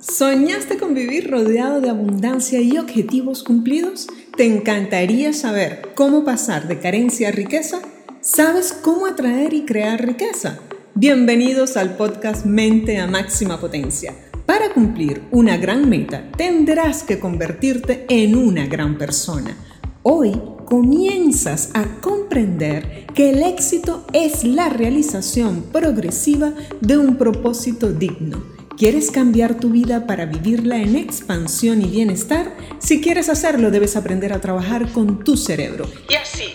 ¿Soñaste con vivir rodeado de abundancia y objetivos cumplidos? ¿Te encantaría saber cómo pasar de carencia a riqueza? ¿Sabes cómo atraer y crear riqueza? Bienvenidos al podcast Mente a Máxima Potencia. Para cumplir una gran meta, tendrás que convertirte en una gran persona. Hoy comienzas a comprender que el éxito es la realización progresiva de un propósito digno ¿Quieres cambiar tu vida para vivirla en expansión y bienestar? Si quieres hacerlo, debes aprender a trabajar con tu cerebro y así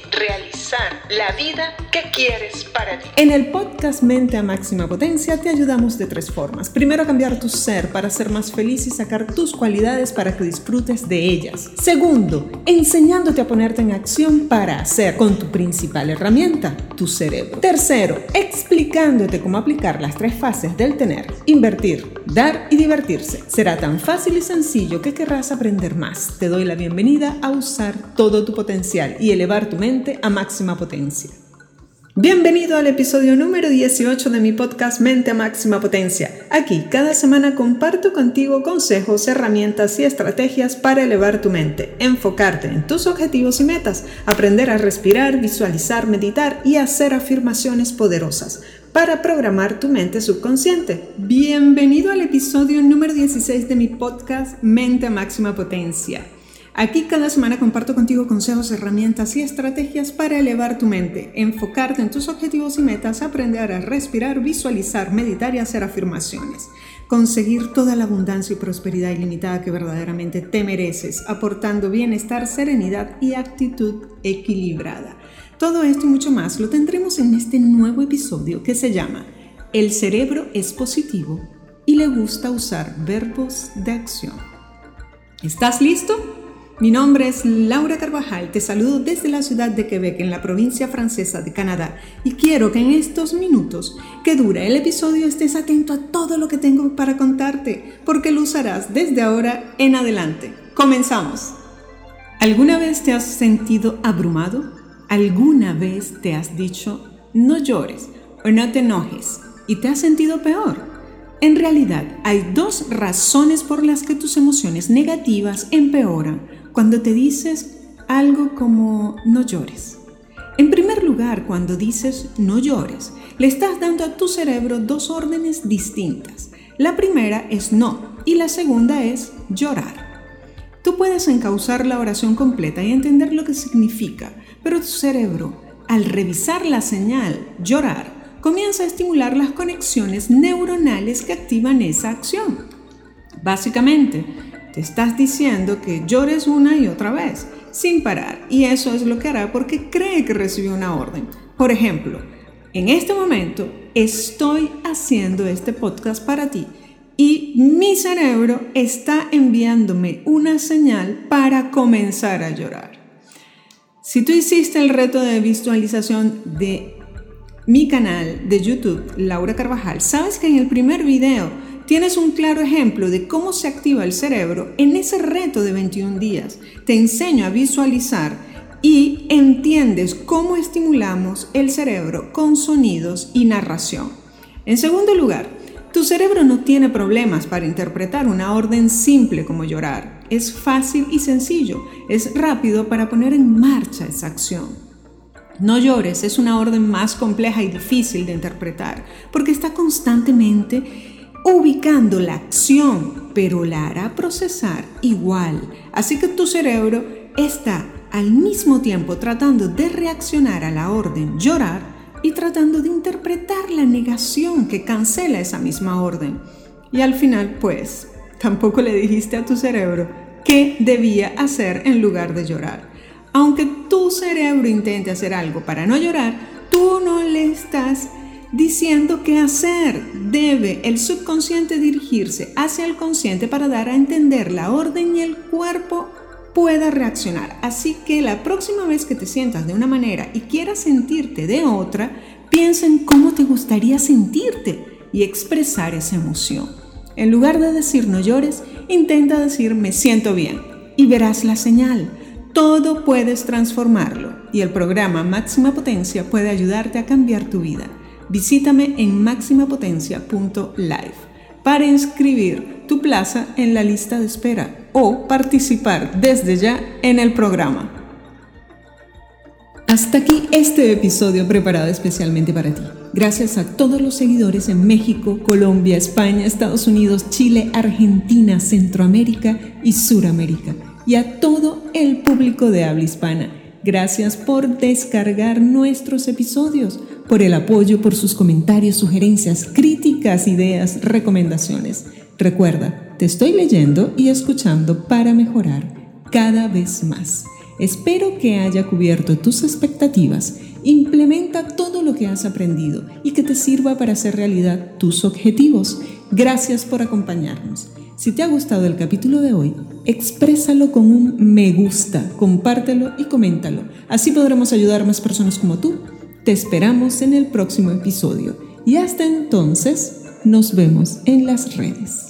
la vida que quieres para ti. En el podcast Mente a Máxima Potencia te ayudamos de tres formas. Primero, cambiar tu ser para ser más feliz y sacar tus cualidades para que disfrutes de ellas. Segundo, enseñándote a ponerte en acción para hacer con tu principal herramienta, tu cerebro. Tercero, explicándote cómo aplicar las tres fases del tener, invertir, dar y divertirse. Será tan fácil y sencillo que querrás aprender más. Te doy la bienvenida a usar todo tu potencial y elevar tu mente a máxima potencia. Bienvenido al episodio número 18 de mi podcast Mente a Máxima Potencia. Aquí cada semana comparto contigo consejos, herramientas y estrategias para elevar tu mente, enfocarte en tus objetivos y metas, aprender a respirar, visualizar, meditar y hacer afirmaciones poderosas para programar tu mente subconsciente. Bienvenido al episodio número 16 de mi podcast Mente a Máxima Potencia. Aquí cada semana comparto contigo consejos, herramientas y estrategias para elevar tu mente, enfocarte en tus objetivos y metas, aprender a respirar, visualizar, meditar y hacer afirmaciones. Conseguir toda la abundancia y prosperidad ilimitada que verdaderamente te mereces, aportando bienestar, serenidad y actitud equilibrada. Todo esto y mucho más lo tendremos en este nuevo episodio que se llama El cerebro es positivo y le gusta usar verbos de acción. ¿Estás listo? Mi nombre es Laura Carvajal, te saludo desde la ciudad de Quebec en la provincia francesa de Canadá y quiero que en estos minutos que dura el episodio estés atento a todo lo que tengo para contarte porque lo usarás desde ahora en adelante. Comenzamos. ¿Alguna vez te has sentido abrumado? ¿Alguna vez te has dicho no llores o no te enojes y te has sentido peor? En realidad hay dos razones por las que tus emociones negativas empeoran cuando te dices algo como no llores. En primer lugar, cuando dices no llores, le estás dando a tu cerebro dos órdenes distintas. La primera es no y la segunda es llorar. Tú puedes encauzar la oración completa y entender lo que significa, pero tu cerebro, al revisar la señal llorar, comienza a estimular las conexiones neuronales que activan esa acción. Básicamente, te estás diciendo que llores una y otra vez, sin parar, y eso es lo que hará porque cree que recibió una orden. Por ejemplo, en este momento estoy haciendo este podcast para ti y mi cerebro está enviándome una señal para comenzar a llorar. Si tú hiciste el reto de visualización de mi canal de YouTube, Laura Carvajal, sabes que en el primer video tienes un claro ejemplo de cómo se activa el cerebro en ese reto de 21 días. Te enseño a visualizar y entiendes cómo estimulamos el cerebro con sonidos y narración. En segundo lugar, tu cerebro no tiene problemas para interpretar una orden simple como llorar. Es fácil y sencillo, es rápido para poner en marcha esa acción. No llores es una orden más compleja y difícil de interpretar porque está constantemente ubicando la acción, pero la hará procesar igual. Así que tu cerebro está al mismo tiempo tratando de reaccionar a la orden llorar y tratando de interpretar la negación que cancela esa misma orden. Y al final, pues, tampoco le dijiste a tu cerebro qué debía hacer en lugar de llorar. Aunque tu cerebro intente hacer algo para no llorar, tú no le estás diciendo qué hacer. Debe el subconsciente dirigirse hacia el consciente para dar a entender la orden y el cuerpo pueda reaccionar. Así que la próxima vez que te sientas de una manera y quieras sentirte de otra, piensa en cómo te gustaría sentirte y expresar esa emoción. En lugar de decir no llores, intenta decir me siento bien y verás la señal. Todo puedes transformarlo y el programa Máxima Potencia puede ayudarte a cambiar tu vida. Visítame en maximapotencia.life. para inscribir tu plaza en la lista de espera o participar desde ya en el programa. Hasta aquí este episodio preparado especialmente para ti. Gracias a todos los seguidores en México, Colombia, España, Estados Unidos, Chile, Argentina, Centroamérica y Suramérica. Y a todo el público de habla hispana. Gracias por descargar nuestros episodios, por el apoyo, por sus comentarios, sugerencias, críticas, ideas, recomendaciones. Recuerda, te estoy leyendo y escuchando para mejorar cada vez más. Espero que haya cubierto tus expectativas. Implementa todo lo que has aprendido y que te sirva para hacer realidad tus objetivos. Gracias por acompañarnos. Si te ha gustado el capítulo de hoy, exprésalo con un me gusta, compártelo y coméntalo. Así podremos ayudar a más personas como tú. Te esperamos en el próximo episodio. Y hasta entonces, nos vemos en las redes.